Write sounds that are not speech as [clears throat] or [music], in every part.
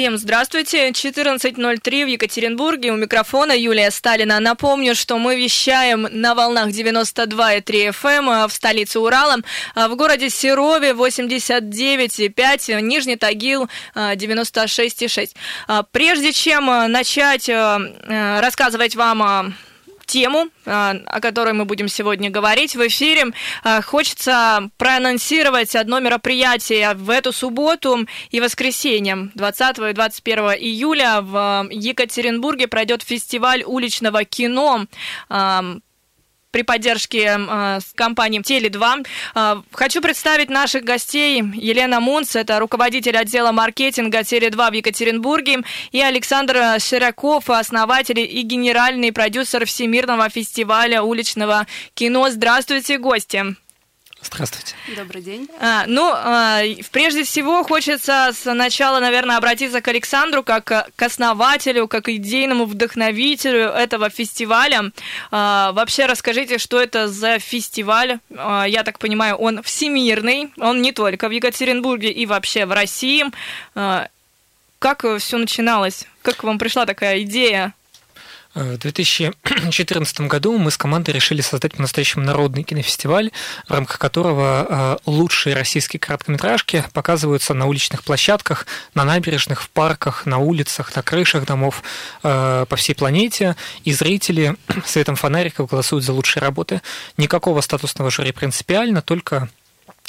Всем здравствуйте. 14.03 в Екатеринбурге. У микрофона Юлия Сталина. Напомню, что мы вещаем на волнах 92,3 FM эм, в столице Урала. В городе Серове 89,5, Нижний Тагил 96,6. Прежде чем начать рассказывать вам тему, а, о которой мы будем сегодня говорить в эфире. А, хочется проанонсировать одно мероприятие в эту субботу и воскресенье, 20 и 21 июля в Екатеринбурге пройдет фестиваль уличного кино при поддержке э, компании Теле2. Э, хочу представить наших гостей. Елена Мунц, это руководитель отдела маркетинга Теле2 в Екатеринбурге, и Александр Ширяков, основатель и генеральный продюсер Всемирного фестиваля уличного кино. Здравствуйте, гости. Здравствуйте. Добрый день. А, ну, а, прежде всего, хочется сначала, наверное, обратиться к Александру как к основателю, как идейному вдохновителю этого фестиваля. А, вообще расскажите, что это за фестиваль? А, я так понимаю, он всемирный, он не только в Екатеринбурге и вообще в России. А, как все начиналось? Как вам пришла такая идея? В 2014 году мы с командой решили создать по-настоящему народный кинофестиваль, в рамках которого э, лучшие российские короткометражки показываются на уличных площадках, на набережных, в парках, на улицах, на крышах домов э, по всей планете, и зрители [clears throat] светом фонариков голосуют за лучшие работы. Никакого статусного жюри принципиально, только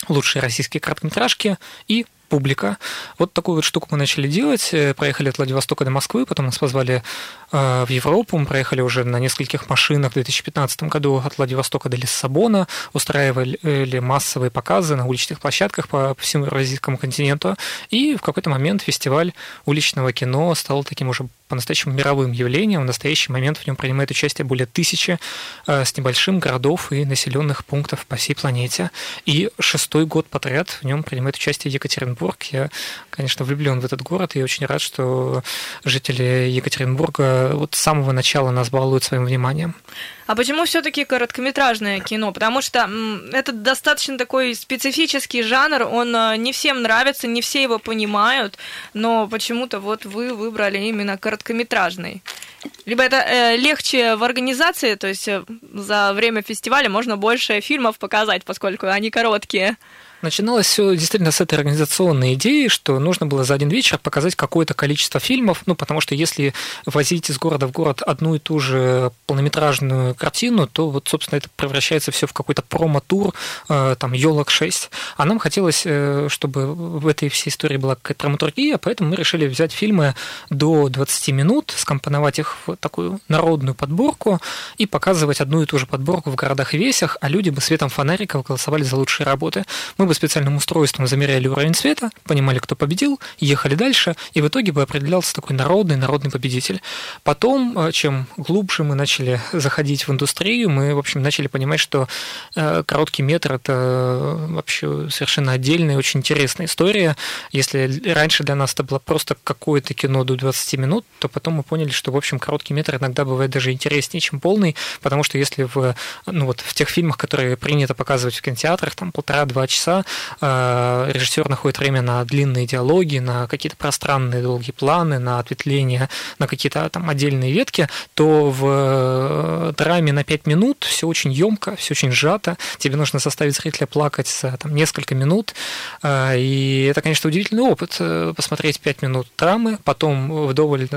лучшие российские короткометражки и публика. Вот такую вот штуку мы начали делать. Э, проехали от Владивостока до Москвы, потом нас позвали в Европу. Мы проехали уже на нескольких машинах в 2015 году от Владивостока до Лиссабона, устраивали массовые показы на уличных площадках по всему Евразийскому континенту. И в какой-то момент фестиваль уличного кино стал таким уже по-настоящему мировым явлением. В настоящий момент в нем принимает участие более тысячи э, с небольшим городов и населенных пунктов по всей планете. И шестой год подряд в нем принимает участие Екатеринбург. Я, конечно, влюблен в этот город и очень рад, что жители Екатеринбурга вот с самого начала нас балуют своим вниманием. А почему все-таки короткометражное кино? Потому что это достаточно такой специфический жанр, он э, не всем нравится, не все его понимают, но почему-то вот вы выбрали именно короткометражный. Либо это э, легче в организации, то есть э, за время фестиваля можно больше фильмов показать, поскольку они короткие. Начиналось все действительно с этой организационной идеи, что нужно было за один вечер показать какое-то количество фильмов, ну, потому что если возить из города в город одну и ту же полнометражную картину, то вот, собственно, это превращается все в какой-то промо-тур, э, там, елок 6. А нам хотелось, э, чтобы в этой всей истории была какая-то драматургия, поэтому мы решили взять фильмы до 20 минут, скомпоновать их в такую народную подборку и показывать одну и ту же подборку в городах и весях, а люди бы светом фонариков голосовали за лучшие работы. Мы бы специальным устройством замеряли уровень света, понимали, кто победил, ехали дальше, и в итоге бы определялся такой народный, народный победитель. Потом, э, чем глубже мы начали заходить в индустрию, мы, в общем, начали понимать, что э, короткий метр – это вообще совершенно отдельная, очень интересная история. Если раньше для нас это было просто какое-то кино до 20 минут, то потом мы поняли, что, в общем, короткий метр иногда бывает даже интереснее, чем полный, потому что если в, ну вот, в тех фильмах, которые принято показывать в кинотеатрах, там полтора-два часа, Э, режиссер находит время на длинные диалоги, на какие-то пространные долгие планы, на ответвления, на какие-то там отдельные ветки, то в э, драме на 5 минут все очень емко, все очень сжато, тебе нужно заставить зрителя плакать за там, несколько минут, э, и это, конечно, удивительный опыт, посмотреть 5 минут драмы, потом вдоволь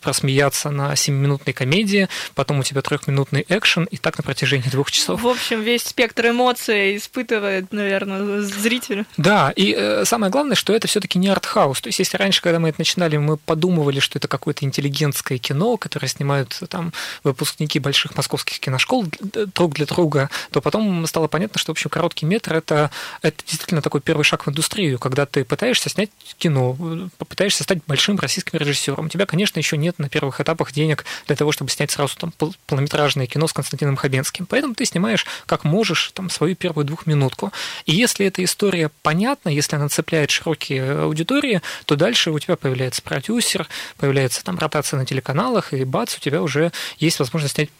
просмеяться на 7-минутной комедии, потом у тебя трехминутный экшен, и так на протяжении двух часов. В общем, весь спектр эмоций испытывает, наверное, зрителю. Да, и э, самое главное, что это все-таки не артхаус. То есть, если раньше, когда мы это начинали, мы подумывали, что это какое-то интеллигентское кино, которое снимают там выпускники больших московских киношкол друг для друга, то потом стало понятно, что, в общем, короткий метр это, это действительно такой первый шаг в индустрию, когда ты пытаешься снять кино, пытаешься стать большим российским режиссером. У тебя, конечно, еще нет на первых этапах денег для того, чтобы снять сразу там полнометражное кино с Константином Хабенским. Поэтому ты снимаешь как можешь там свою первую двухминутку. И если эта история понятна, если она цепляет широкие аудитории, то дальше у тебя появляется продюсер, появляется там ротация на телеканалах, и бац, у тебя уже есть возможность снять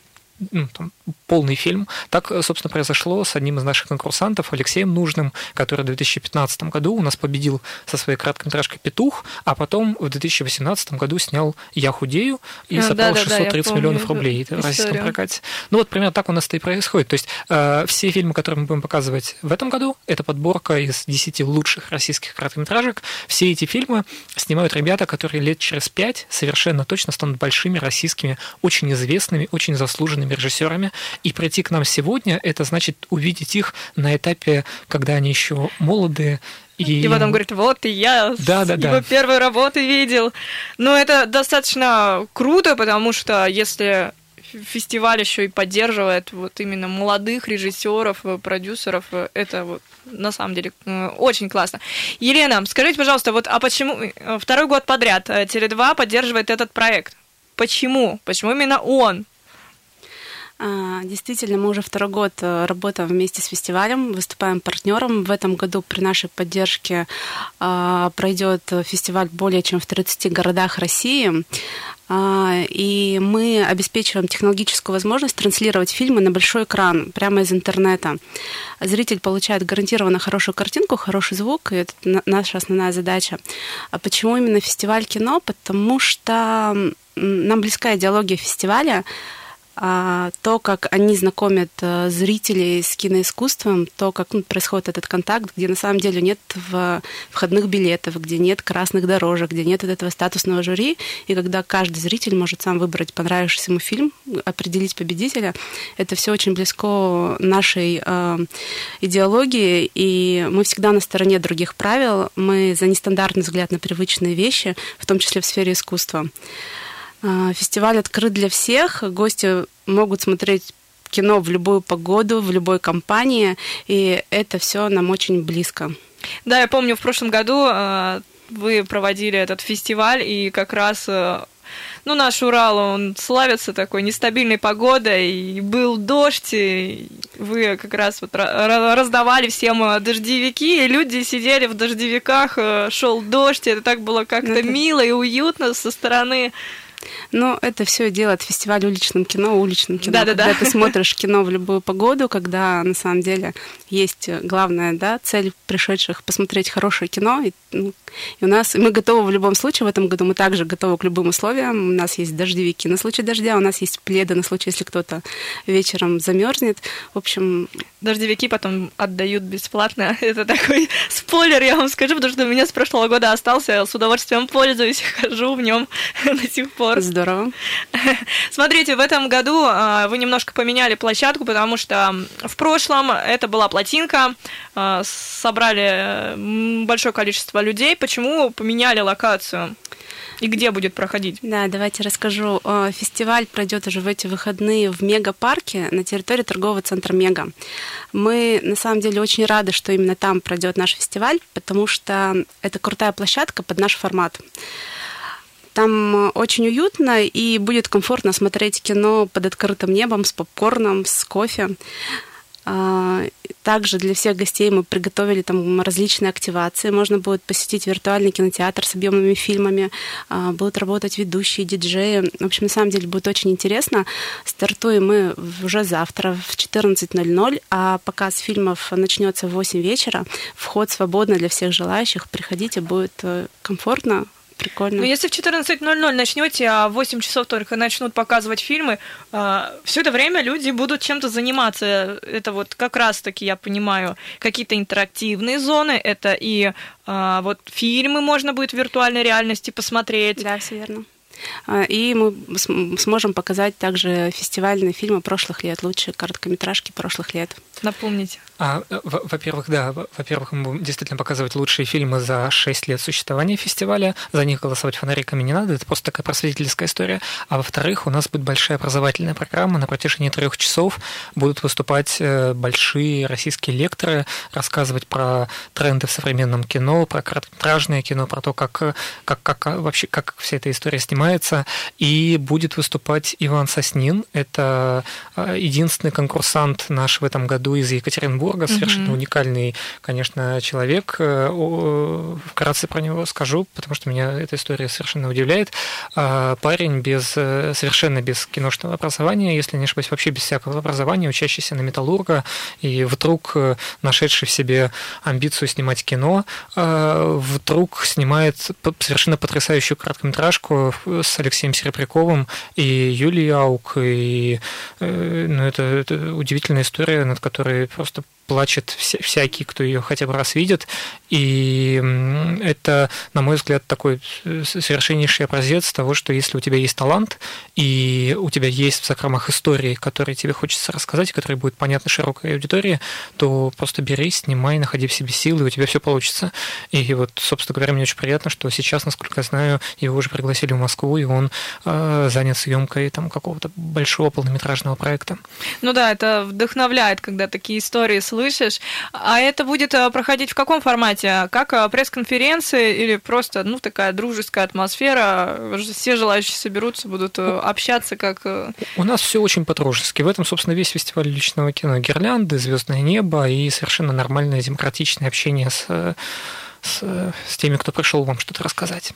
ну, там, полный фильм. Так, собственно, произошло с одним из наших конкурсантов, Алексеем Нужным, который в 2015 году у нас победил со своей короткометражкой «Петух», а потом в 2018 году снял «Я худею» и а, собрал да, 630 да, миллионов рублей в российском прокате. Ну вот примерно так у нас это и происходит. То есть э, все фильмы, которые мы будем показывать в этом году, это подборка из 10 лучших российских короткометражек. Все эти фильмы снимают ребята, которые лет через пять совершенно точно станут большими российскими, очень известными, очень заслуженными режиссерами. И прийти к нам сегодня, это значит увидеть их на этапе, когда они еще молодые, и... и потом говорит, вот и я да, да, его да. первой работы видел. Но это достаточно круто, потому что если фестиваль еще и поддерживает вот именно молодых режиссеров, продюсеров, это вот на самом деле э, очень классно. Елена, скажите, пожалуйста, вот а почему э, второй год подряд э, Теле2 поддерживает этот проект? Почему? Почему именно он? А, действительно, мы уже второй год э, работаем вместе с фестивалем, выступаем партнером. В этом году при нашей поддержке а, пройдет фестиваль более чем в 30 городах России. А, и мы обеспечиваем технологическую возможность транслировать фильмы на большой экран прямо из интернета. Зритель получает гарантированно хорошую картинку, хороший звук, и это наша основная задача. А почему именно фестиваль кино? Потому что нам близка идеология фестиваля, то, как они знакомят э, зрителей с киноискусством, то, как ну, происходит этот контакт, где на самом деле нет входных билетов, где нет красных дорожек, где нет этого статусного жюри, и когда каждый зритель может сам выбрать понравившийся ему фильм, определить победителя, это все очень близко нашей э, идеологии, и мы всегда на стороне других правил, мы за нестандартный взгляд на привычные вещи, в том числе в сфере искусства. А, фестиваль открыт для всех. Гости могут смотреть кино в любую погоду, в любой компании, и это все нам очень близко. Да, я помню, в прошлом году а, вы проводили этот фестиваль, и как раз а, ну, наш Урал, он славится такой нестабильной погодой, и был дождь, и вы как раз вот раздавали всем дождевики, и люди сидели в дождевиках, шел дождь, и это так было как-то мило и уютно со стороны но это все делает фестиваль уличным кино, уличным кино. Да, да, да. Когда ты смотришь кино в любую погоду, когда на самом деле есть главная да, цель пришедших посмотреть хорошее кино. И, ну, и у нас мы готовы в любом случае. В этом году мы также готовы к любым условиям. У нас есть дождевики на случай дождя, у нас есть пледы на случай, если кто-то вечером замерзнет. В общем, дождевики потом отдают бесплатно. [laughs] Это такой спойлер, я вам скажу, потому что у меня с прошлого года остался, я с удовольствием пользуюсь, [laughs] хожу в нем [laughs] до сих пор. Здорово. [laughs] Смотрите, в этом году а, вы немножко поменяли площадку, потому что в прошлом это была плотинка, а, собрали большое количество людей. Почему поменяли локацию? И где будет проходить? Да, давайте расскажу. Э, фестиваль пройдет уже в эти выходные в Мегапарке на территории торгового центра Мега. Мы на самом деле очень рады, что именно там пройдет наш фестиваль, потому что это крутая площадка под наш формат. Там очень уютно и будет комфортно смотреть кино под открытым небом с попкорном, с кофе. А, также для всех гостей мы приготовили там различные активации. Можно будет посетить виртуальный кинотеатр с объемными фильмами, а, будут работать ведущие, диджеи. В общем, на самом деле будет очень интересно. Стартуем мы уже завтра в 14.00, а показ фильмов начнется в 8 вечера. Вход свободно для всех желающих. Приходите, будет э, комфортно, прикольно. Но если в 14.00 начнете, а в 8 часов только начнут показывать фильмы, а, все это время люди будут чем-то заниматься. Это вот как раз-таки, я понимаю, какие-то интерактивные зоны, это и а, вот фильмы можно будет в виртуальной реальности посмотреть. Да, все верно. А, и мы сможем показать также фестивальные фильмы прошлых лет, лучшие короткометражки прошлых лет. Напомните. А, во-первых, да, во-первых, мы будем действительно показывать лучшие фильмы за 6 лет существования фестиваля. За них голосовать фонариками не надо, это просто такая просветительская история. А во-вторых, у нас будет большая образовательная программа. На протяжении трех часов будут выступать э, большие российские лекторы, рассказывать про тренды в современном кино, про короткометражное кино, про то, как, как, как вообще как вся эта история снимается начинается, и будет выступать Иван Соснин. Это э, единственный конкурсант наш в этом году из Екатеринбурга, совершенно mm-hmm. уникальный, конечно, человек. Вкратце про него скажу, потому что меня эта история совершенно удивляет. Парень без, совершенно без киношного образования, если не ошибаюсь, вообще без всякого образования, учащийся на металлурга, и вдруг нашедший в себе амбицию снимать кино, вдруг снимает совершенно потрясающую короткометражку с Алексеем Серебряковым и Юлией Аук. И э, ну, это, это удивительная история, над которой просто плачет всякий, кто ее хотя бы раз видит. И это, на мой взгляд, такой совершеннейший образец того, что если у тебя есть талант, и у тебя есть в закромах истории, которые тебе хочется рассказать, которые будут понятны широкой аудитории, то просто бери, снимай, находи в себе силы, и у тебя все получится. И вот, собственно говоря, мне очень приятно, что сейчас, насколько я знаю, его уже пригласили в Москву, и он э, занят съемкой там какого-то большого полнометражного проекта. Ну да, это вдохновляет, когда такие истории слышишь. А это будет э, проходить в каком формате? Как э, пресс-конференции или просто, ну, такая дружеская атмосфера? Все желающие соберутся, будут э, общаться как... У нас все очень по-дружески. В этом, собственно, весь фестиваль личного кино. Гирлянды, звездное небо и совершенно нормальное демократичное общение с, с, с теми, кто пришел вам что-то рассказать.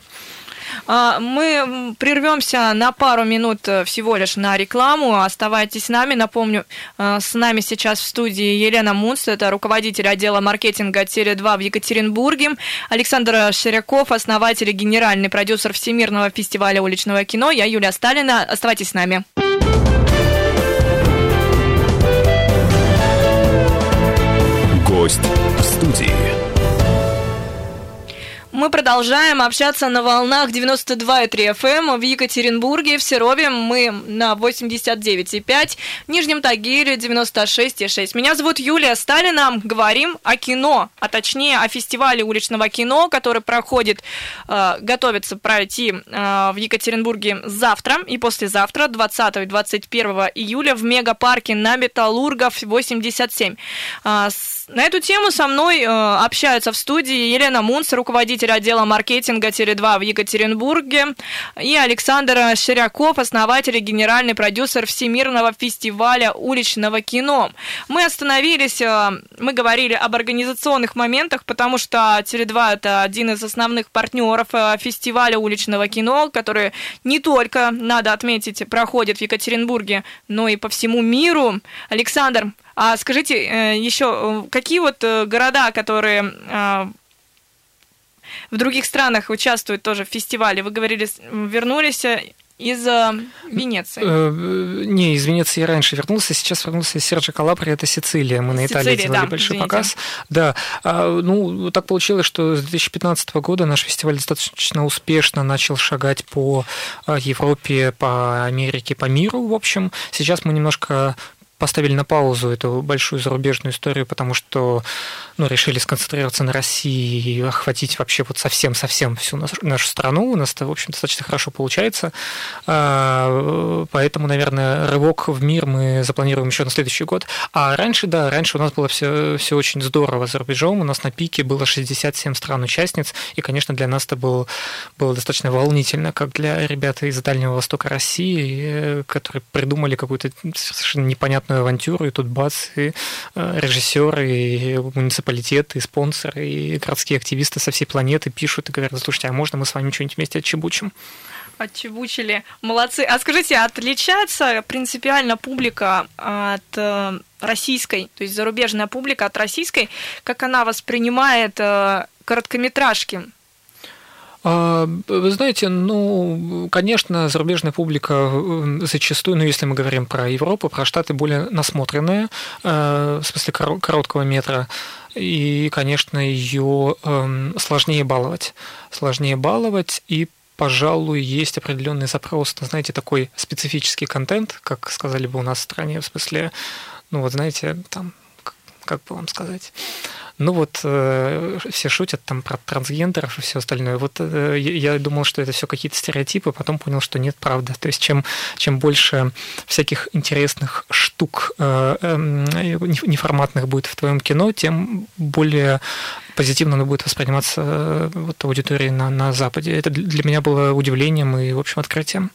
А, мы прервемся на пару минут э, всего лишь на рекламу. Оставайтесь с нами. Напомню, э, с нами сейчас в студии Елена Мунц, это руководитель отдела маркетинга Теле2 в Екатеринбурге. Александр Ширяков, основатель и генеральный продюсер Всемирного фестиваля уличного кино. Я Юлия Сталина. Оставайтесь с нами. Гость в студии. Мы продолжаем общаться на волнах 92,3 FM эм в Екатеринбурге, в Серове мы на 89,5, в Нижнем Тагиле 96,6. Меня зовут Юлия Сталина. Говорим о кино, а точнее о фестивале уличного кино, который проходит, э, готовится пройти э, в Екатеринбурге завтра и послезавтра, 20 и 21 июля в мегапарке на Металлургов 87. Э, на эту тему со мной э, общаются в студии Елена Мунц, руководитель отдела маркетинга Теле2 в Екатеринбурге, и Александр Ширяков, основатель и генеральный продюсер Всемирного фестиваля уличного кино. Мы остановились, э, мы говорили об организационных моментах, потому что Теле2 это один из основных партнеров э, фестиваля уличного кино, который не только, надо отметить, проходит в Екатеринбурге, но и по всему миру. Александр, а скажите э, еще, какие вот города, которые в других странах участвуют тоже в фестивале, вы говорили, вернулись из Венеции. Не, из Венеции я раньше вернулся, сейчас вернулся из Серджи Калабри, это Сицилия. Мы на Италии Сицилия, делали да, большой извините. показ. Да, а, ну, так получилось, что с 2015 года наш фестиваль достаточно успешно начал шагать по Европе, по Америке, по миру, в общем. Сейчас мы немножко поставили на паузу эту большую зарубежную историю, потому что ну, решили сконцентрироваться на России и охватить вообще вот совсем-совсем всю нашу страну. У нас это, в общем, достаточно хорошо получается. А, поэтому, наверное, рывок в мир мы запланируем еще на следующий год. А раньше, да, раньше у нас было все, все очень здорово за рубежом. У нас на пике было 67 стран-участниц, и, конечно, для нас это было, было достаточно волнительно, как для ребят из Дальнего Востока России, э, которые придумали какую-то совершенно непонятную авантюру, и тут бац, и э, режиссеры, и муниципалитеты, и спонсоры, и городские активисты со всей планеты пишут и говорят, слушайте, а можно мы с вами что-нибудь вместе отчебучим? Отчебучили. Молодцы. А скажите, отличается принципиально публика от э, российской, то есть зарубежная публика от российской, как она воспринимает э, короткометражки? А, вы знаете, ну, конечно, зарубежная публика зачастую, ну, если мы говорим про Европу, про Штаты, более насмотренная, э, в смысле короткого метра, и, конечно, ее эм, сложнее баловать. Сложнее баловать, и пожалуй, есть определенный запрос на, знаете, такой специфический контент, как сказали бы у нас в стране, в смысле, ну вот знаете, там, как бы вам сказать, Ну вот э, все шутят там про трансгендеров и все остальное. Вот э, я думал, что это все какие-то стереотипы, потом понял, что нет, правда. То есть чем, чем больше всяких интересных штук э, эм, неформатных будет в твоем кино, тем более позитивно оно будет восприниматься вот аудиторией на, на Западе. Это для меня было удивлением и, в общем, открытием.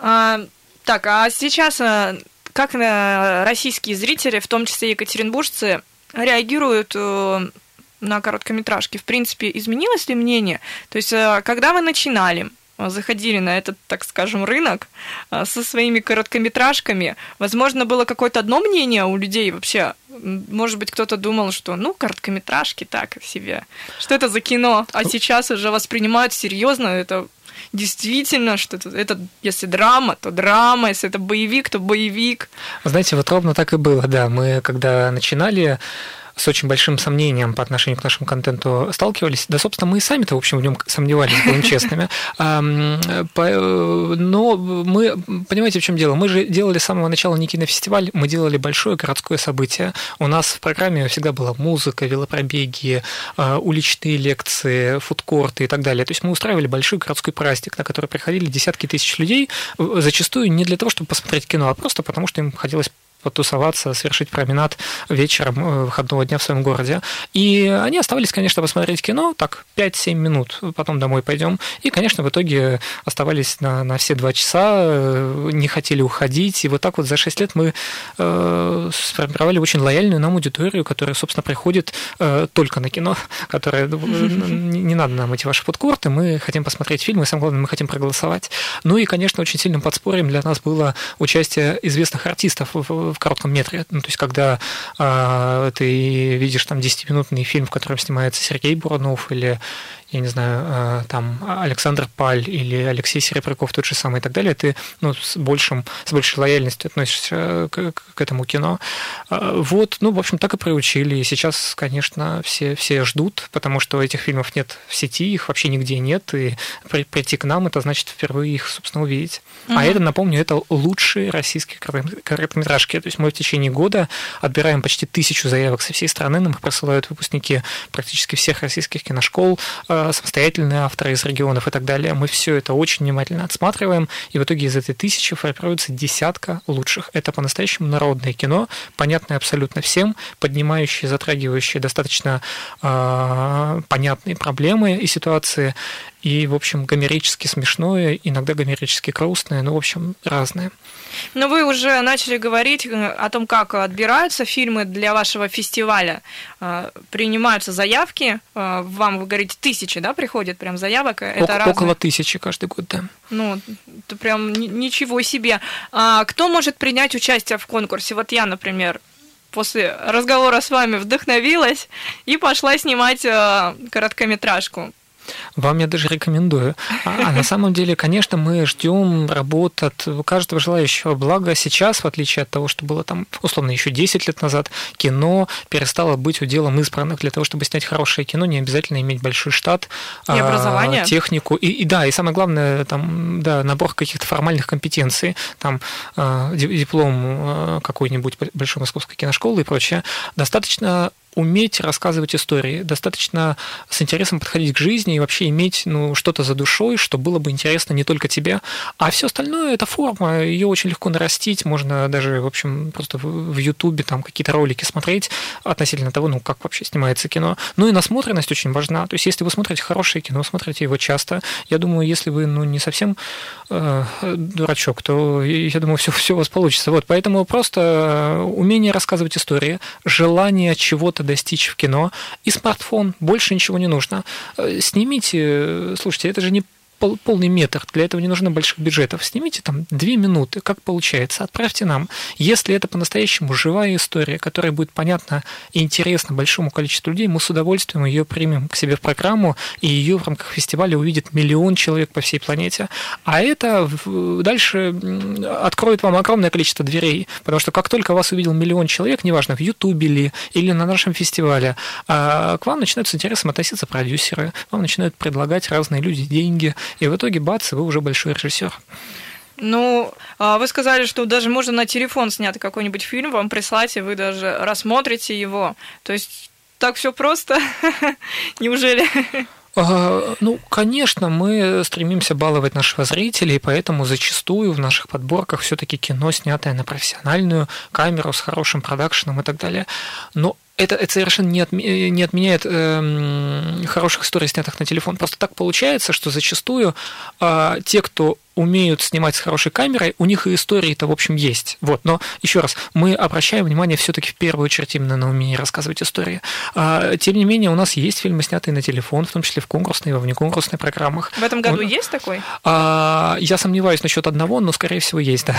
А, так, а сейчас как российские зрители, в том числе екатеринбуржцы, реагируют э, на короткометражки? В принципе, изменилось ли мнение? То есть, э, когда вы начинали, э, заходили на этот, так скажем, рынок со своими короткометражками, возможно, было какое-то одно мнение у людей вообще. Может быть, кто-то думал, что, ну, короткометражки так себе. Что это за кино? А сейчас уже воспринимают серьезно, это действительно, что это, это если драма, то драма, если это боевик, то боевик. Знаете, вот ровно так и было, да. Мы когда начинали, с очень большим сомнением по отношению к нашему контенту сталкивались. Да, собственно, мы и сами-то, в общем, в нем сомневались, будем честными. Но мы, понимаете, в чем дело? Мы же делали с самого начала не кинофестиваль, мы делали большое городское событие. У нас в программе всегда была музыка, велопробеги, а, уличные лекции, фудкорты и так далее. То есть мы устраивали большой городской праздник, на который приходили десятки тысяч людей, зачастую не для того, чтобы посмотреть кино, а просто потому, что им хотелось потусоваться, совершить променад вечером э, выходного дня в своем городе. И они оставались, конечно, посмотреть кино, так, 5-7 минут, потом домой пойдем. И, конечно, в итоге оставались на, на все два часа, э, не хотели уходить. И вот так вот за 6 лет мы э, сформировали очень лояльную нам аудиторию, которая, собственно, приходит э, только на кино, которая [laughs] не, не надо нам эти ваши фудкорты, мы хотим посмотреть фильмы, и самое главное, мы хотим проголосовать. Ну и, конечно, очень сильным подспорьем для нас было участие известных артистов в, в коротком метре. Ну, то есть, когда э, ты видишь там 10-минутный фильм, в котором снимается Сергей Бурунов или я не знаю, э, там Александр Паль или Алексей Серебряков тот же самый и так далее, ты ну, с, большим, с большей лояльностью относишься к, к этому кино. А, вот, ну, в общем, так и приучили. И сейчас, конечно, все, все ждут, потому что этих фильмов нет в сети, их вообще нигде нет, и при, прийти к нам, это значит впервые их, собственно, увидеть. Угу. А это, напомню, это лучшие российские короткометражки. То есть мы в течение года отбираем почти тысячу заявок со всей страны, нам их присылают выпускники практически всех российских киношкол, э, самостоятельные авторы из регионов и так далее. Мы все это очень внимательно отсматриваем, и в итоге из этой тысячи формируется десятка лучших. Это по-настоящему народное кино, понятное абсолютно всем, поднимающее, затрагивающее достаточно э, понятные проблемы и ситуации, и, в общем, гомерически смешное, иногда гомерически грустное, ну, в общем, разное. Но вы уже начали говорить э, о том, как отбираются фильмы для вашего фестиваля. Э, принимаются заявки, э, вам, вы говорите, тысячи, да, приходят прям заявок? Это Около разные... тысячи каждый год, да. Ну, это прям ничего себе. А кто может принять участие в конкурсе? Вот я, например, после разговора с вами вдохновилась и пошла снимать короткометражку. Вам я даже рекомендую. А, а на самом деле, конечно, мы ждем работ от каждого желающего. Благо сейчас, в отличие от того, что было там, условно, еще 10 лет назад, кино перестало быть уделом избранных. Для того, чтобы снять хорошее кино, не обязательно иметь большой штат, и образование. технику. И, и да, и самое главное, там, да, набор каких-то формальных компетенций, там, а, диплом а, какой-нибудь большой московской киношколы и прочее. Достаточно уметь рассказывать истории, достаточно с интересом подходить к жизни и вообще иметь ну, что-то за душой, что было бы интересно не только тебе, а все остальное это форма, ее очень легко нарастить, можно даже, в общем, просто в Ютубе там какие-то ролики смотреть относительно того, ну, как вообще снимается кино. Ну и насмотренность очень важна, то есть если вы смотрите хорошее кино, смотрите его часто, я думаю, если вы, ну, не совсем э, дурачок, то, я думаю, все, все у вас получится. Вот, поэтому просто умение рассказывать истории, желание чего-то чего-то достичь в кино, и смартфон, больше ничего не нужно. Э, снимите, э, слушайте, это же не пол, полный метр, для этого не нужно больших бюджетов. Снимите там две минуты, как получается, отправьте нам. Если это по-настоящему живая история, которая будет понятна и интересна большому количеству людей, мы с удовольствием ее примем к себе в программу, и ее в рамках фестиваля увидит миллион человек по всей планете. А это дальше откроет вам огромное количество дверей, потому что как только вас увидел миллион человек, неважно, в Ютубе ли или на нашем фестивале, а, к вам начинают с интересом относиться продюсеры, вам начинают предлагать разные люди деньги, и в итоге, бац, вы уже большой режиссер. Ну, а вы сказали, что даже можно на телефон снять какой-нибудь фильм, вам прислать, и вы даже рассмотрите его. То есть так все просто? [laughs] Неужели? А, ну, конечно, мы стремимся баловать нашего зрителя, и поэтому зачастую в наших подборках все-таки кино, снятое на профессиональную камеру с хорошим продакшеном и так далее. Но это, это совершенно не, отме, не отменяет э, хороших историй, снятых на телефон. Просто так получается, что зачастую э, те, кто умеют снимать с хорошей камерой, у них и истории-то, в общем, есть. Вот. Но еще раз, мы обращаем внимание все-таки в первую очередь именно на умение рассказывать истории. А, тем не менее, у нас есть фильмы, снятые на телефон, в том числе в конкурсной и во внеконкурсной программах. В этом году Он, есть такой? А, я сомневаюсь насчет одного, но, скорее всего, есть, да.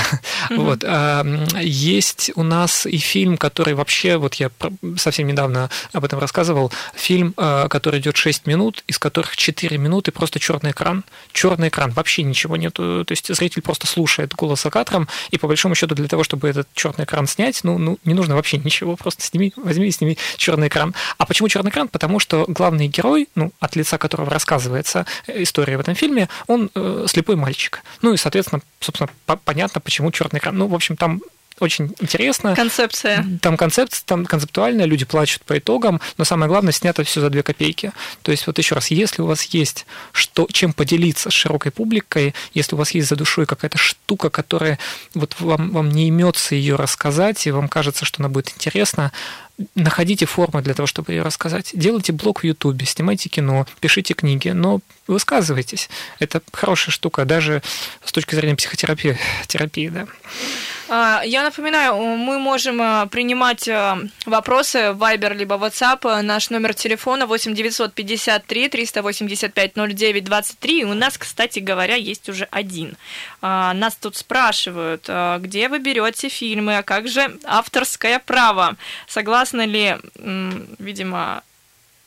Угу. Вот. А, есть у нас и фильм, который вообще, вот я совсем недавно об этом рассказывал, фильм, а, который идет 6 минут, из которых 4 минуты просто черный экран. Черный экран, вообще ничего нету то есть зритель просто слушает голос кадром, и по большому счету для того, чтобы этот черный экран снять, ну, ну не нужно вообще ничего, просто сними, возьми и сними черный экран. А почему черный экран? Потому что главный герой, ну, от лица которого рассказывается э, история в этом фильме, он э, слепой мальчик. Ну и, соответственно, собственно, понятно, почему черный экран. Ну, в общем, там очень интересно. Концепция. Там концепция, там концептуальная, люди плачут по итогам, но самое главное, снято все за две копейки. То есть вот еще раз, если у вас есть что, чем поделиться с широкой публикой, если у вас есть за душой какая-то штука, которая вот вам, вам не имется ее рассказать, и вам кажется, что она будет интересна, находите формы для того, чтобы ее рассказать. Делайте блог в Ютубе, снимайте кино, пишите книги, но высказывайтесь. Это хорошая штука, даже с точки зрения психотерапии, терапии, да. А, я напоминаю, мы можем а, принимать а, вопросы в Viber либо WhatsApp. Наш номер телефона 8 953 385 09 23. У нас, кстати говоря, есть уже один. Нас тут спрашивают, где вы берете фильмы, а как же авторское право? Согласны ли, видимо,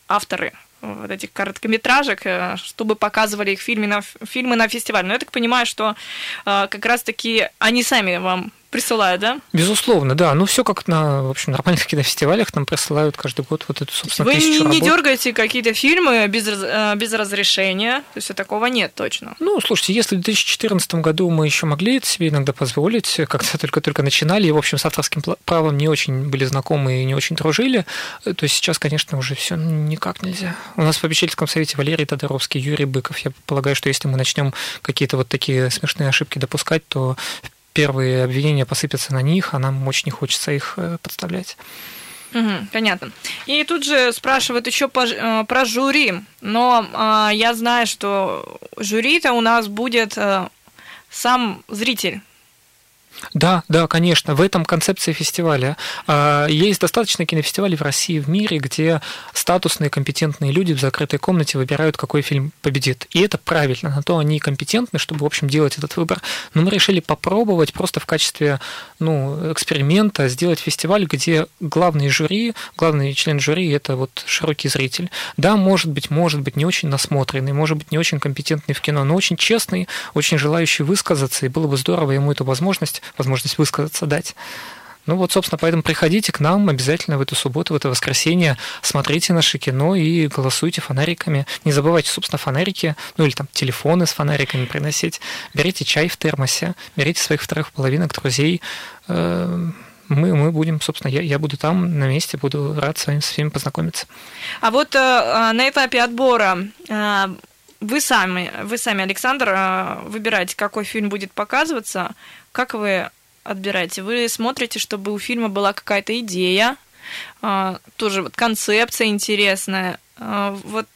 авторы вот этих короткометражек, э, чтобы показывали их фильмы на, фильмы на фестивале. Но я так понимаю, что как раз-таки они сами вам присылают, да? Безусловно, да. Ну, все как на, в общем, нормальных [laughs] кинофестивалях нам присылают каждый год вот эту, собственно, Вы тысячу не, не дергаете какие-то фильмы без, э, без разрешения? То есть такого нет точно? Ну, слушайте, если в 2014 году мы еще могли это себе иногда позволить, [laughs] когда только-только начинали, и, в общем, с авторским правом не очень были знакомы и не очень дружили, э, то сейчас, конечно, уже все никак нельзя. У нас в попечительском совете Валерий Тодоровский, Юрий Быков. Я полагаю, что если мы начнем какие-то вот такие смешные ошибки допускать, то первые обвинения посыпятся на них, а нам очень не хочется их э, подставлять. Угу, понятно. И тут же спрашивают еще по, э, про жюри, но э, я знаю, что жюри-то у нас будет э, сам зритель. Да, да, конечно. В этом концепция фестиваля. А, есть достаточно кинофестивалей в России в мире, где статусные, компетентные люди в закрытой комнате выбирают, какой фильм победит. И это правильно. На то они компетентны, чтобы, в общем, делать этот выбор. Но мы решили попробовать просто в качестве ну, эксперимента сделать фестиваль, где главный жюри, главный член жюри – это вот широкий зритель. Да, может быть, может быть, не очень насмотренный, может быть, не очень компетентный в кино, но очень честный, очень желающий высказаться, и было бы здорово ему эту возможность возможность высказаться дать. Ну вот, собственно, поэтому приходите к нам обязательно в эту субботу, в это воскресенье, смотрите наше кино и голосуйте фонариками. Не забывайте, собственно, фонарики, ну или там телефоны с фонариками приносить. Берите чай в термосе, берите своих вторых половинок, друзей. Э, мы, мы будем, собственно, я, я буду там на месте, буду рад с вами, с вами познакомиться. А вот э, а, на этапе отбора э, вы сами, вы сами, Александр, э, выбираете, какой фильм будет показываться, как вы отбираете? Вы смотрите, чтобы у фильма была какая-то идея, э, тоже вот концепция интересная. Э, вот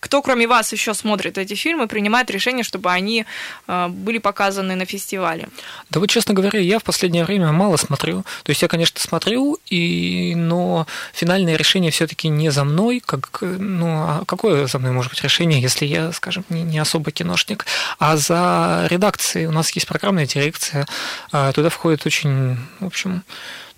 кто, кроме вас, еще смотрит эти фильмы, принимает решение, чтобы они э, были показаны на фестивале? Да вот, честно говоря, я в последнее время мало смотрю. То есть я, конечно, смотрю, и... но финальное решение все-таки не за мной. Как... Ну, а какое за мной может быть решение, если я, скажем, не, не особо киношник, а за редакцией. У нас есть программная дирекция, а туда входит очень, в общем,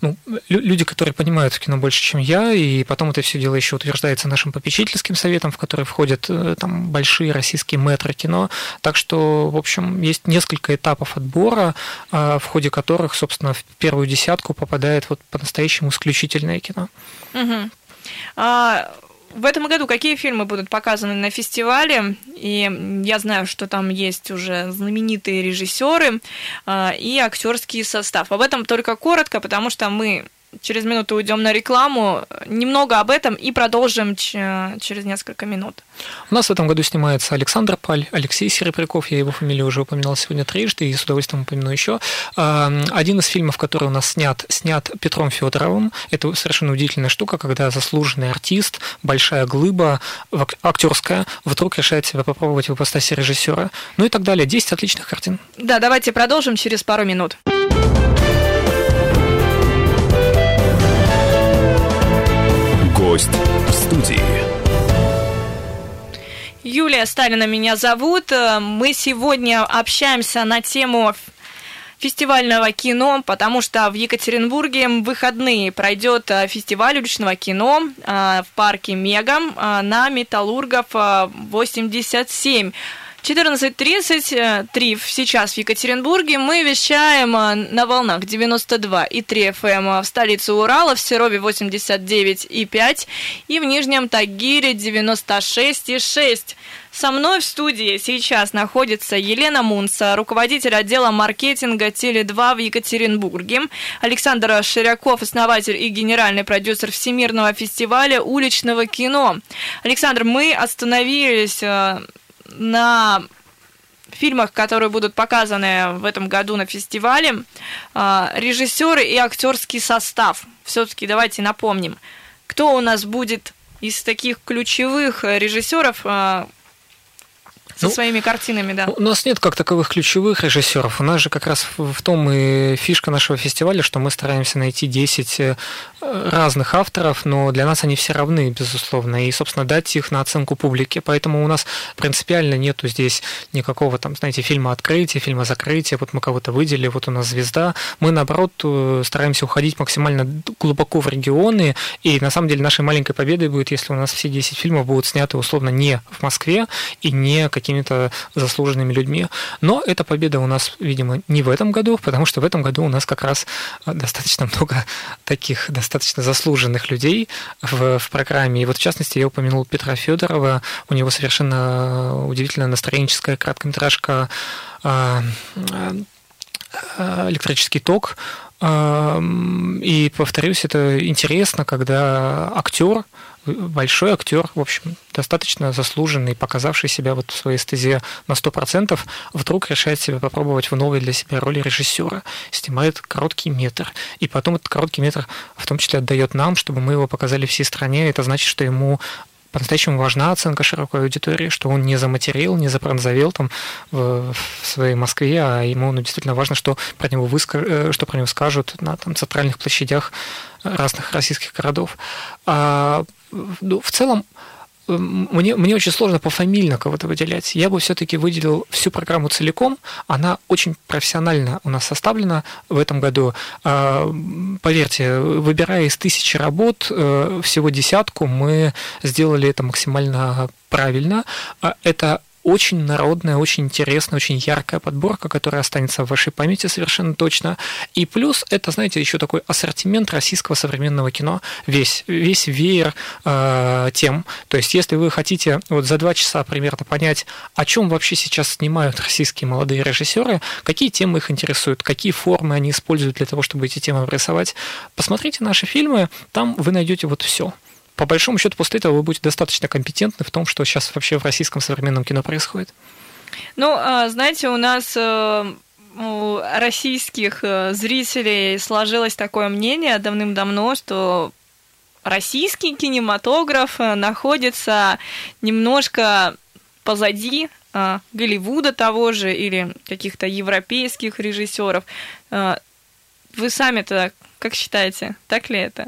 ну, люди, которые понимают кино больше, чем я, и потом это все дело еще утверждается нашим попечительским советом, в который входят э, там большие российские метры кино. Так что, в общем, есть несколько этапов отбора, а, в ходе которых, собственно, в первую десятку попадает вот по-настоящему исключительное кино. Угу. А в этом году какие фильмы будут показаны на фестивале? И я знаю, что там есть уже знаменитые режиссеры э, и актерский состав. Об этом только коротко, потому что мы через минуту уйдем на рекламу. Немного об этом и продолжим через несколько минут. У нас в этом году снимается Александр Паль, Алексей Серебряков, я его фамилию уже упоминал сегодня трижды и с удовольствием упомяну еще. Один из фильмов, который у нас снят, снят Петром Федоровым. Это совершенно удивительная штука, когда заслуженный артист, большая глыба, актерская, вдруг решает себя попробовать в ипостаси режиссера. Ну и так далее. 10 отличных картин. Да, давайте продолжим через пару минут. Гость в студии. Юлия Сталина меня зовут. Мы сегодня общаемся на тему фестивального кино, потому что в Екатеринбурге в выходные пройдет фестиваль уличного кино в парке Мега на Металлургов 87. 14.33 сейчас в Екатеринбурге. Мы вещаем э, на волнах 92 и 3 FM в столице Урала, в Серове 89 и 5 и в Нижнем Тагире 96 и 6. Со мной в студии сейчас находится Елена Мунца, руководитель отдела маркетинга Теле2 в Екатеринбурге, Александр Ширяков, основатель и генеральный продюсер Всемирного фестиваля уличного кино. Александр, мы остановились э, на фильмах, которые будут показаны в этом году на фестивале, а, режиссеры и актерский состав. Все-таки давайте напомним, кто у нас будет из таких ключевых режиссеров, а, со ну, своими картинами, да. У нас нет как таковых ключевых режиссеров. У нас же как раз в том и фишка нашего фестиваля, что мы стараемся найти 10 э, разных авторов, но для нас они все равны, безусловно, и, собственно, дать их на оценку публике. Поэтому у нас принципиально нету здесь никакого, там, знаете, фильма открытия, фильма закрытия, вот мы кого-то выделили, вот у нас звезда. Мы, наоборот, э, стараемся уходить максимально глубоко в регионы, и, на самом деле, нашей маленькой победой будет, если у нас все 10 фильмов будут сняты, условно, не в Москве и не какие какими-то заслуженными людьми. Но эта победа у нас, видимо, не в этом году, потому что в этом году у нас как раз достаточно много [laughs] таких достаточно заслуженных людей в, в программе. И вот, в частности, я упомянул Петра Федорова. У него совершенно удивительная настроенческая короткометражка а, а, электрический ток. И повторюсь, это интересно, когда актер большой актер, в общем, достаточно заслуженный, показавший себя вот в своей стезе на 100%, вдруг решает себя попробовать в новой для себя роли режиссера, снимает короткий метр. И потом этот короткий метр в том числе отдает нам, чтобы мы его показали всей стране. Это значит, что ему по-настоящему важна оценка широкой аудитории, что он не заматерил, не запронзовел там в, в своей Москве, а ему ну, действительно важно, что про него, выска... Э, что про него скажут на там, центральных площадях разных российских городов. А ну, в целом, мне, мне очень сложно пофамильно кого-то выделять. Я бы все-таки выделил всю программу целиком. Она очень профессионально у нас составлена в этом году. А, поверьте, выбирая из тысячи работ э, всего десятку, мы сделали это максимально правильно. А это очень народная, очень интересная, очень яркая подборка, которая останется в вашей памяти совершенно точно. И плюс это, знаете, еще такой ассортимент российского современного кино, весь, весь веер э, тем. То есть, если вы хотите вот за два часа примерно понять, о чем вообще сейчас снимают российские молодые режиссеры, какие темы их интересуют, какие формы они используют для того, чтобы эти темы обрисовать, посмотрите наши фильмы, там вы найдете вот все по большому счету, после этого вы будете достаточно компетентны в том, что сейчас вообще в российском современном кино происходит. Ну, а, знаете, у нас э, у российских э, зрителей сложилось такое мнение давным-давно, что российский кинематограф э, находится немножко позади Голливуда того же или каких-то европейских режиссеров. Вы сами-то как считаете, так ли это?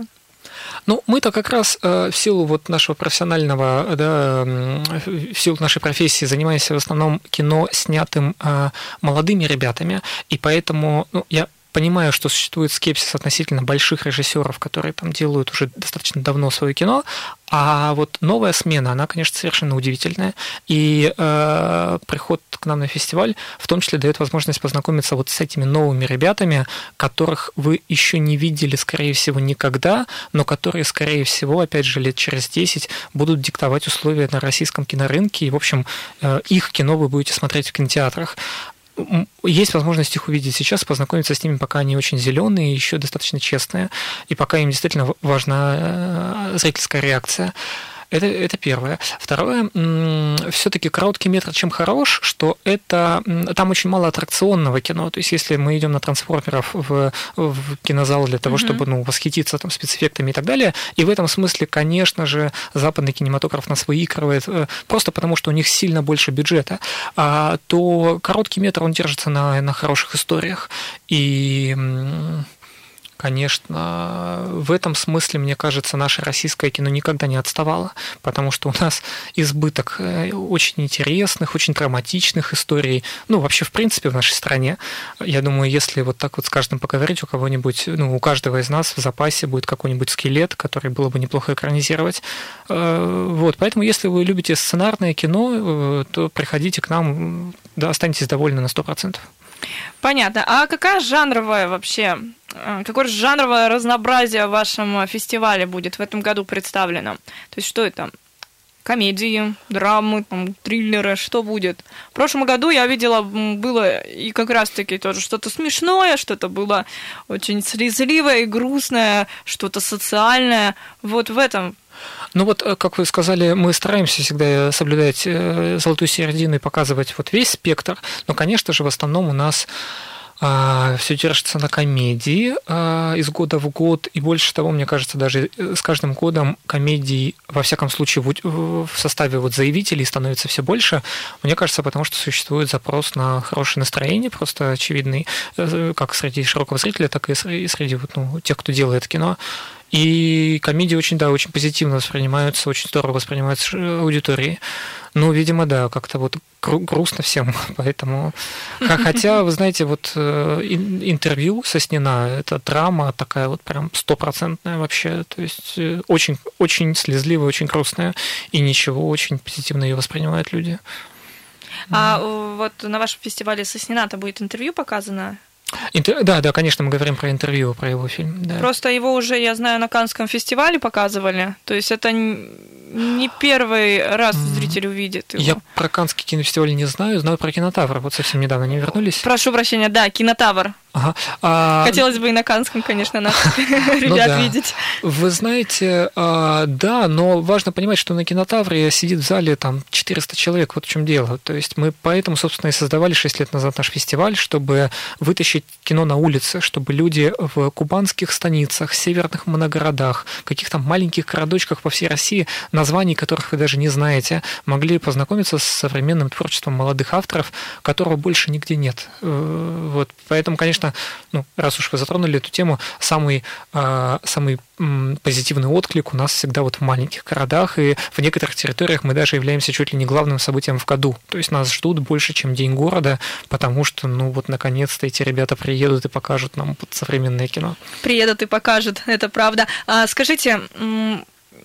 Ну, мы-то как раз э, в силу вот нашего профессионального, да, в силу нашей профессии занимаемся в основном кино, снятым э, молодыми ребятами, и поэтому ну, я понимаю, что существует скепсис относительно больших режиссеров, которые там делают уже достаточно давно свое кино, а вот новая смена, она, конечно, совершенно удивительная. И э, приход к нам на фестиваль в том числе дает возможность познакомиться вот с этими новыми ребятами, которых вы еще не видели, скорее всего, никогда, но которые, скорее всего, опять же, лет через 10 будут диктовать условия на российском кинорынке. И, в общем, э, их кино вы будете смотреть в кинотеатрах. Есть возможность их увидеть сейчас, познакомиться с ними, пока они очень зеленые, еще достаточно честные, и пока им действительно важна зрительская реакция. Это, это первое. Второе, все-таки короткий метр чем хорош, что это там очень мало аттракционного кино. То есть, если мы идем на трансформеров в, в кинозал для того, mm-hmm. чтобы ну, восхититься там, спецэффектами и так далее, и в этом смысле, конечно же, западный кинематограф нас выигрывает э, просто потому, что у них сильно больше бюджета, а, то короткий метр он держится на, на хороших историях. И Конечно, в этом смысле, мне кажется, наше российское кино никогда не отставало, потому что у нас избыток э, очень интересных, очень драматичных историй. Ну, вообще, в принципе, в нашей стране. Я думаю, если вот так вот с каждым поговорить, у кого-нибудь, ну, у каждого из нас в запасе будет какой-нибудь скелет, который было бы неплохо экранизировать. Э, вот, поэтому, если вы любите сценарное кино, э, то приходите к нам, да, останетесь довольны на 100%. Понятно. А какая жанровая вообще, э, какое жанровое разнообразие в вашем фестивале будет в этом году представлено? То есть что это? комедии, драмы, там, триллеры, что будет. В прошлом году я видела, было и как раз-таки тоже что-то смешное, что-то было очень слезливое и грустное, что-то социальное. Вот в этом ну вот, э, как вы сказали, мы стараемся всегда соблюдать э, золотую середину и показывать вот весь спектр, но, конечно же, в основном у нас а, все держится на комедии а, из года в год, и больше того, мне кажется, даже э, с каждым годом комедий, во всяком случае, в составе вот заявителей становится все больше. Мне кажется, потому что существует запрос на хорошее настроение, просто очевидный, как среди широкого зрителя, так и среди вот, ну, тех, кто делает кино. И комедии очень, да, очень позитивно воспринимаются, очень здорово воспринимаются аудиторией. Ну, видимо, да, как-то вот грустно всем, [laughs] поэтому... Хотя, вы знаете, вот э, интервью со Снина, это драма такая вот прям стопроцентная вообще, то есть э, очень, очень слезливая, очень грустная, и ничего, очень позитивно ее воспринимают люди. А вот на вашем фестивале со Снина-то будет интервью показано? Интер... Да, да, конечно, мы говорим про интервью, про его фильм. Да. Просто его уже, я знаю, на Канском фестивале показывали. То есть это не первый раз зритель увидит его. Я про Канский кинофестиваль не знаю, знаю про Кинотавр. Вот совсем недавно не вернулись. Прошу прощения, да, Кинотавр. Ага. А... Хотелось бы и на Канском, конечно, наших [laughs] [laughs] ребят ну, да. видеть. Вы знаете, а, да, но важно понимать, что на кинотавре сидит в зале там 400 человек, вот в чем дело. То есть мы поэтому, собственно, и создавали 6 лет назад наш фестиваль, чтобы вытащить кино на улице, чтобы люди в кубанских станицах, северных моногородах, каких-то маленьких городочках по всей России, названий которых вы даже не знаете, могли познакомиться с современным творчеством молодых авторов, которого больше нигде нет. Э, вот. Поэтому, конечно, конечно, ну, раз уж вы затронули эту тему, самый, э, самый позитивный отклик у нас всегда вот в маленьких городах, и в некоторых территориях мы даже являемся чуть ли не главным событием в году. То есть нас ждут больше, чем День города, потому что, ну вот, наконец-то эти ребята приедут и покажут нам современное кино. Приедут и покажут, это правда. А, скажите,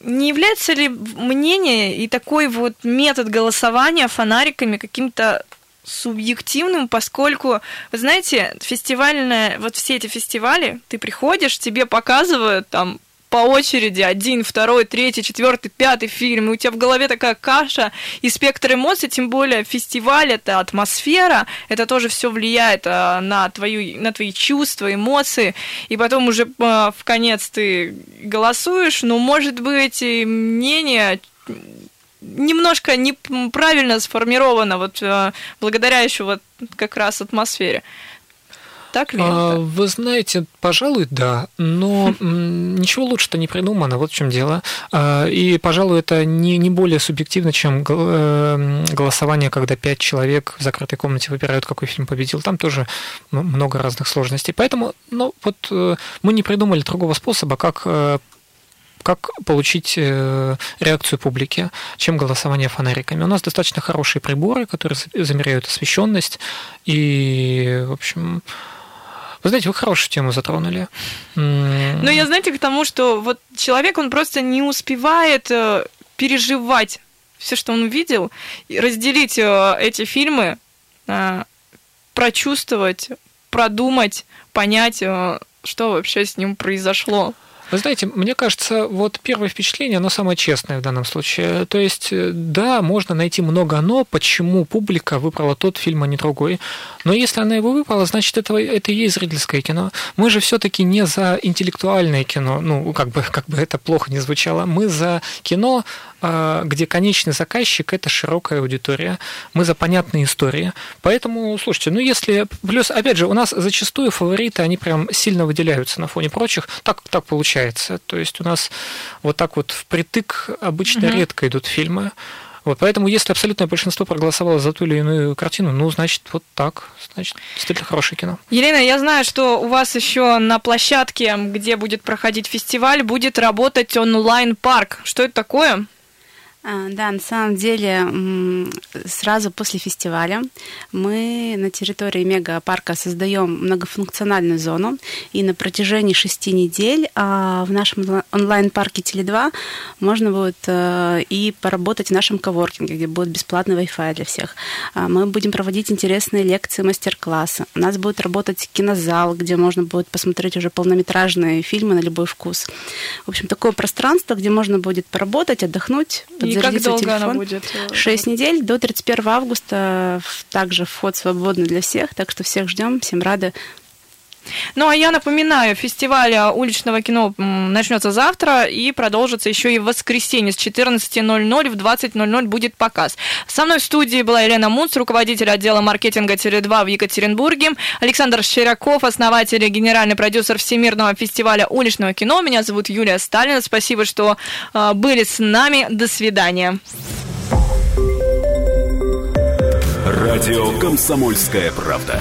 не является ли мнение и такой вот метод голосования фонариками каким-то субъективным, поскольку, вы знаете, фестивальная, вот все эти фестивали, ты приходишь, тебе показывают там по очереди один, второй, третий, четвертый, пятый фильм, и у тебя в голове такая каша и спектр эмоций, тем более фестиваль это атмосфера, это тоже все влияет а, на, твою, на твои чувства, эмоции, и потом уже а, в конец ты голосуешь, но может быть мнение немножко неправильно сформировано вот э, благодаря еще вот как раз атмосфере. Так ли а, это? Вы знаете, пожалуй, да, но [laughs] ничего лучше-то не придумано, вот в чем дело. А, и, пожалуй, это не, не более субъективно, чем э, голосование, когда пять человек в закрытой комнате выбирают, какой фильм победил. Там тоже много разных сложностей. Поэтому, ну, вот э, мы не придумали другого способа, как как получить э, реакцию публики, чем голосование фонариками. У нас достаточно хорошие приборы, которые замеряют освещенность, и, в общем, вы знаете, вы хорошую тему затронули. Ну, я, знаете, к тому, что вот человек, он просто не успевает э, переживать все, что он увидел, разделить э, эти фильмы, прочувствовать, продумать, понять, что вообще с ним произошло. Вы знаете, мне кажется, вот первое впечатление, оно самое честное в данном случае. То есть, э, да, можно найти много «но», почему публика выбрала тот фильм, а не другой. Но если она его выбрала, значит, это, это и есть зрительское кино. Мы же все-таки не за интеллектуальное кино, ну, как бы, как бы это плохо не звучало. Мы за кино, где конечный заказчик – это широкая аудитория. Мы за понятные истории. Поэтому, слушайте, ну, если... Плюс, опять же, у нас зачастую фавориты, они прям сильно выделяются на фоне прочих. Так, так получается. То есть у нас вот так вот впритык обычно угу. редко идут фильмы. Вот, поэтому, если абсолютное большинство проголосовало за ту или иную картину, ну, значит, вот так. Значит, действительно хорошее кино. Елена, я знаю, что у вас еще на площадке, где будет проходить фестиваль, будет работать онлайн-парк. Что это такое? А, да, на самом деле сразу после фестиваля мы на территории мегапарка создаем многофункциональную зону, и на протяжении шести недель а, в нашем онлайн-парке Теле2 можно будет э, и поработать в нашем коворкинге, где будет бесплатный Wi-Fi для всех. А, мы будем проводить интересные лекции, мастер-классы. У нас будет работать кинозал, где можно будет посмотреть уже полнометражные фильмы на любой вкус. В общем, такое пространство, где можно будет поработать, отдохнуть, и как долго телефон. она будет? 6 э, недель до 31 августа. Также вход свободный для всех, так что всех ждем, всем рады. Ну, а я напоминаю, фестиваль уличного кино начнется завтра и продолжится еще и в воскресенье с 14.00 в 20.00 будет показ. Со мной в студии была Елена Мунц, руководитель отдела маркетинга Теле2 в Екатеринбурге, Александр Щеряков, основатель и генеральный продюсер Всемирного фестиваля уличного кино. Меня зовут Юлия Сталина. Спасибо, что э, были с нами. До свидания. Радио «Комсомольская правда».